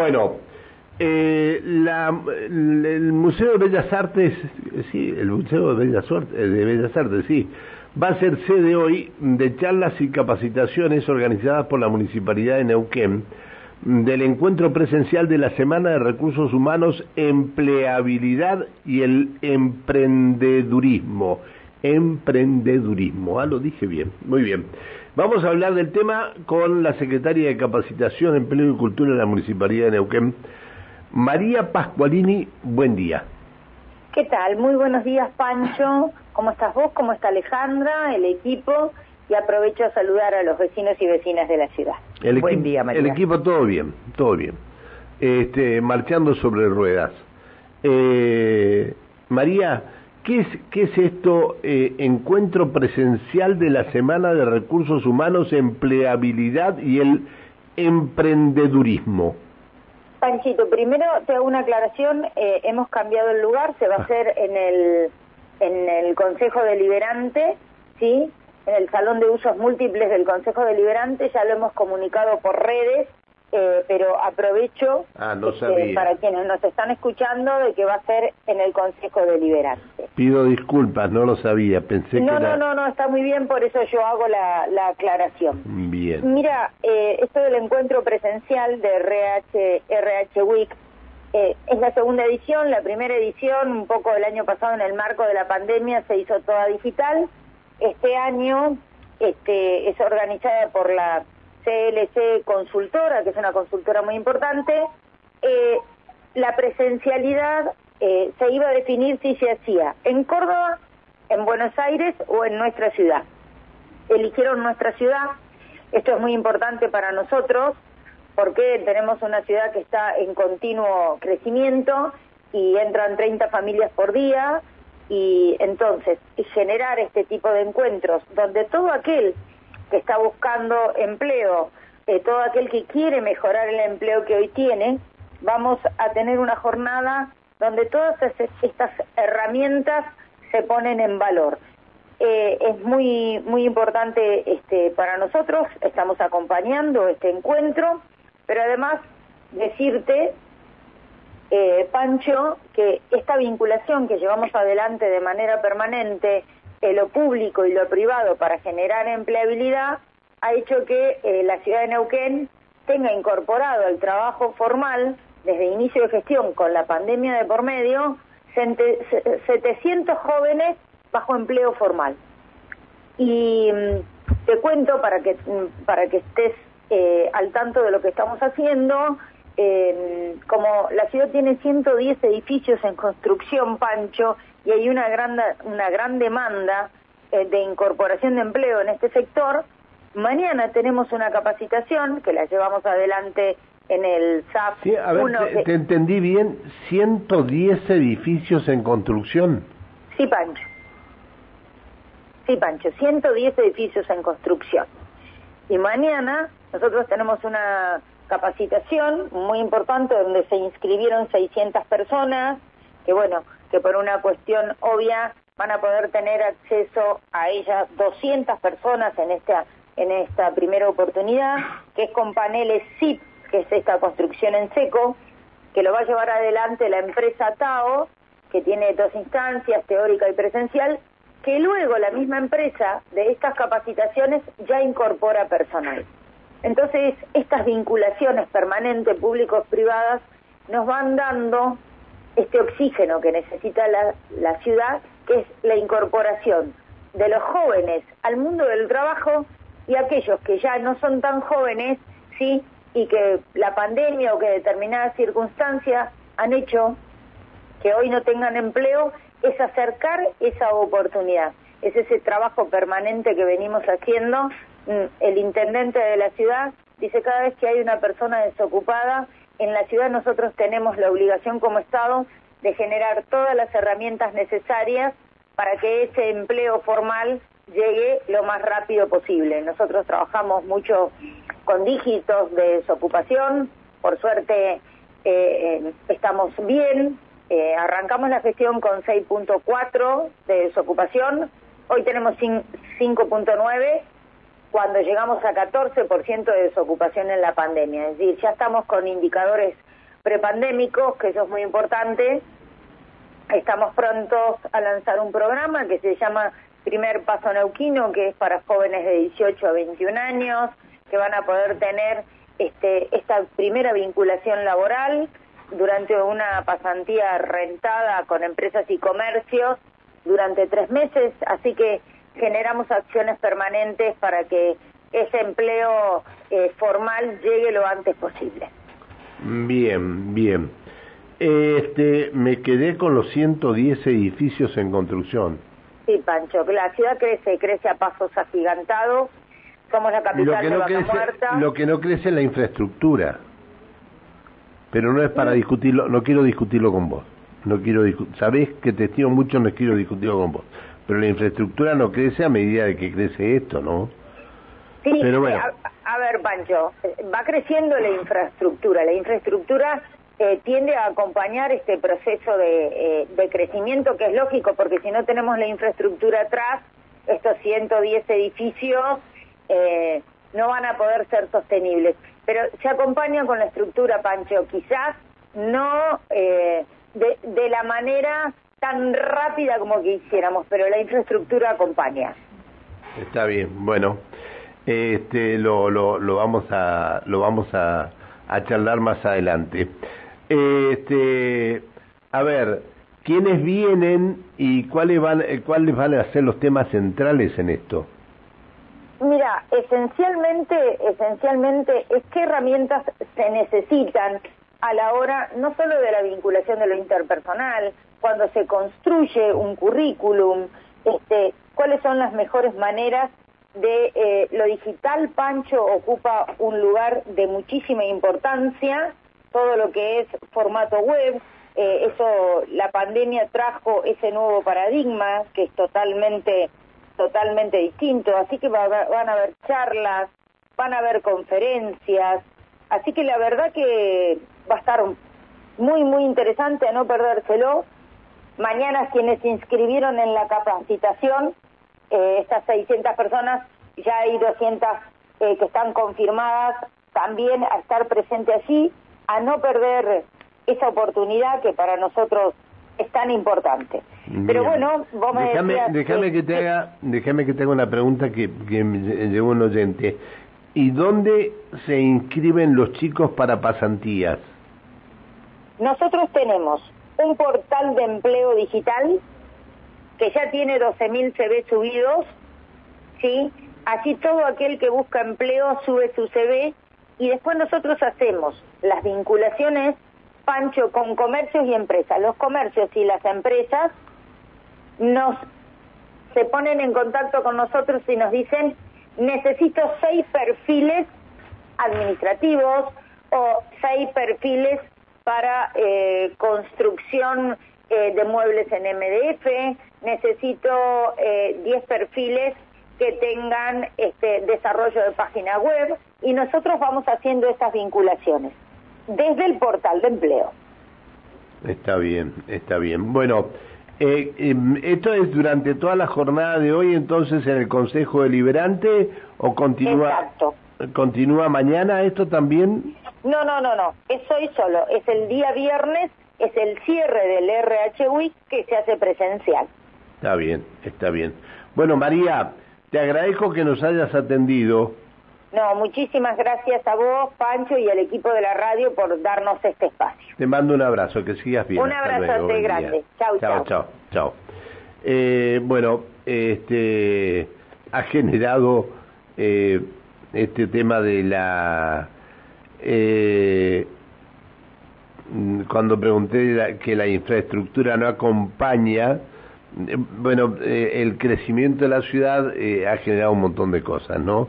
Bueno, eh, la, el Museo de Bellas Artes, sí, el Museo de Bellas, Artes, de Bellas Artes, sí, va a ser sede hoy de charlas y capacitaciones organizadas por la Municipalidad de Neuquén del encuentro presencial de la Semana de Recursos Humanos, Empleabilidad y el Emprendedurismo. Emprendedurismo, ah, lo dije bien, muy bien. Vamos a hablar del tema con la Secretaria de Capacitación, Empleo y Cultura de la Municipalidad de Neuquén, María Pascualini, buen día. ¿Qué tal? Muy buenos días, Pancho. ¿Cómo estás vos? ¿Cómo está Alejandra, el equipo? Y aprovecho a saludar a los vecinos y vecinas de la ciudad. El Buen día, María. El equipo todo bien, todo bien. Este, marchando sobre ruedas. Eh, María, ¿qué es, qué es esto? Eh, encuentro presencial de la Semana de Recursos Humanos, Empleabilidad y el Emprendedurismo. Panchito, primero te hago una aclaración. Eh, hemos cambiado el lugar, se va a ah. hacer en el en el Consejo Deliberante, ¿sí? En el Salón de Usos Múltiples del Consejo Deliberante, ya lo hemos comunicado por redes, eh, pero aprovecho ah, este, para quienes nos están escuchando de que va a ser en el Consejo Deliberante. Pido disculpas, no lo sabía, pensé no, que No, no, no, está muy bien, por eso yo hago la, la aclaración. Bien. Mira, eh, esto del encuentro presencial de RH, RH Week eh, es la segunda edición, la primera edición, un poco el año pasado en el marco de la pandemia, se hizo toda digital. Este año este, es organizada por la CLC Consultora, que es una consultora muy importante. Eh, la presencialidad eh, se iba a definir si se hacía en Córdoba, en Buenos Aires o en nuestra ciudad. Eligieron nuestra ciudad, esto es muy importante para nosotros porque tenemos una ciudad que está en continuo crecimiento y entran 30 familias por día y entonces generar este tipo de encuentros donde todo aquel que está buscando empleo, eh, todo aquel que quiere mejorar el empleo que hoy tiene, vamos a tener una jornada donde todas estas herramientas se ponen en valor. Eh, es muy muy importante este, para nosotros, estamos acompañando este encuentro pero además decirte, eh, Pancho, que esta vinculación que llevamos adelante de manera permanente, en lo público y lo privado para generar empleabilidad, ha hecho que eh, la ciudad de Neuquén tenga incorporado el trabajo formal desde inicio de gestión con la pandemia de por medio 700 jóvenes bajo empleo formal. Y mm, te cuento para que mm, para que estés eh, al tanto de lo que estamos haciendo. Eh, como la ciudad tiene 110 edificios en construcción, Pancho, y hay una gran, una gran demanda eh, de incorporación de empleo en este sector, mañana tenemos una capacitación que la llevamos adelante en el SAP. Sí, a ver, te, entendí bien, 110 edificios en construcción. Sí, Pancho. Sí, Pancho, 110 edificios en construcción. Y mañana nosotros tenemos una capacitación muy importante donde se inscribieron 600 personas, que bueno, que por una cuestión obvia van a poder tener acceso a ellas 200 personas en esta en esta primera oportunidad, que es con paneles SIP, que es esta construcción en seco, que lo va a llevar adelante la empresa TAO, que tiene dos instancias, teórica y presencial, que luego la misma empresa de estas capacitaciones ya incorpora personal. Entonces, estas vinculaciones permanentes públicos-privadas nos van dando este oxígeno que necesita la, la ciudad, que es la incorporación de los jóvenes al mundo del trabajo y aquellos que ya no son tan jóvenes, sí, y que la pandemia o que determinadas circunstancias han hecho que hoy no tengan empleo, es acercar esa oportunidad. Es ese trabajo permanente que venimos haciendo Mm, el intendente de la ciudad dice cada vez que hay una persona desocupada, en la ciudad nosotros tenemos la obligación como Estado de generar todas las herramientas necesarias para que ese empleo formal llegue lo más rápido posible. Nosotros trabajamos mucho con dígitos de desocupación, por suerte eh, eh, estamos bien, eh, arrancamos la gestión con 6.4 de desocupación, hoy tenemos 5.9 cuando llegamos a 14% de desocupación en la pandemia. Es decir, ya estamos con indicadores prepandémicos, que eso es muy importante. Estamos prontos a lanzar un programa que se llama Primer Paso Neuquino, que es para jóvenes de 18 a 21 años, que van a poder tener este, esta primera vinculación laboral durante una pasantía rentada con empresas y comercios durante tres meses, así que generamos acciones permanentes para que ese empleo eh, formal llegue lo antes posible. Bien, bien. Este, me quedé con los 110 edificios en construcción. Sí, Pancho, que la ciudad crece, crece a pasos agigantados. Somos la capital de Vaca Muerta. Lo que no crece es la infraestructura. Pero no es para discutirlo, no quiero discutirlo con vos. No quiero sabés que te estimo mucho, no quiero discutirlo con vos. Pero la infraestructura no crece a medida de que crece esto, ¿no? Sí, Pero bueno. a, ver, Pancho, va creciendo la infraestructura. La infraestructura eh, tiende a acompañar este proceso de, eh, de crecimiento, que es lógico, porque si no tenemos la infraestructura atrás, estos 110 edificios eh, no van a poder ser sostenibles. Pero se acompaña con la estructura, Pancho, quizás no eh, de, la manera tan rápida como quisiéramos, pero la infraestructura acompaña. Está bien, bueno, este, lo, lo, lo vamos a lo vamos a, a charlar más adelante. Este, a ver, ¿quiénes vienen y cuáles van cuáles van a ser los temas centrales en esto? Mira, esencialmente, esencialmente es qué herramientas se necesitan a la hora no solo de la vinculación de lo interpersonal, cuando se construye un currículum, este, cuáles son las mejores maneras de eh, lo digital. Pancho ocupa un lugar de muchísima importancia, todo lo que es formato web. Eh, eso, la pandemia trajo ese nuevo paradigma que es totalmente totalmente distinto, así que van a haber charlas, van a haber conferencias, así que la verdad que va a estar muy, muy interesante a no perdérselo. Mañana quienes se inscribieron en la capacitación, eh, estas 600 personas, ya hay 200 eh, que están confirmadas también a estar presente allí, a no perder esa oportunidad que para nosotros es tan importante. Pero bueno, vos me déjame, déjame que te haga, déjame que te haga una pregunta que, que me llegó un oyente. ¿Y dónde se inscriben los chicos para pasantías? Nosotros tenemos un portal de empleo digital que ya tiene 12.000 CV subidos, ¿sí? Así todo aquel que busca empleo sube su CV y después nosotros hacemos las vinculaciones Pancho, con comercios y empresas. Los comercios y las empresas nos se ponen en contacto con nosotros y nos dicen necesito seis perfiles administrativos o seis perfiles para eh, construcción eh, de muebles en MDF, necesito eh, diez perfiles que tengan este desarrollo de página web y nosotros vamos haciendo esas vinculaciones desde el portal de empleo. Está bien, está bien. Bueno, eh, em, ¿esto es durante toda la jornada de hoy entonces en el Consejo Deliberante o continúa, continúa mañana esto también? No, no, no, no, es hoy solo, es el día viernes, es el cierre del RH Week que se hace presencial. Está bien, está bien. Bueno, María, te agradezco que nos hayas atendido. No, muchísimas gracias a vos, Pancho, y al equipo de la radio por darnos este espacio. Te mando un abrazo, que sigas bien. Un abrazo grande. Chao, chao. Chao, chao. Eh, bueno, este ha generado eh, este tema de la eh, cuando pregunté que la infraestructura no acompaña bueno el crecimiento de la ciudad ha generado un montón de cosas no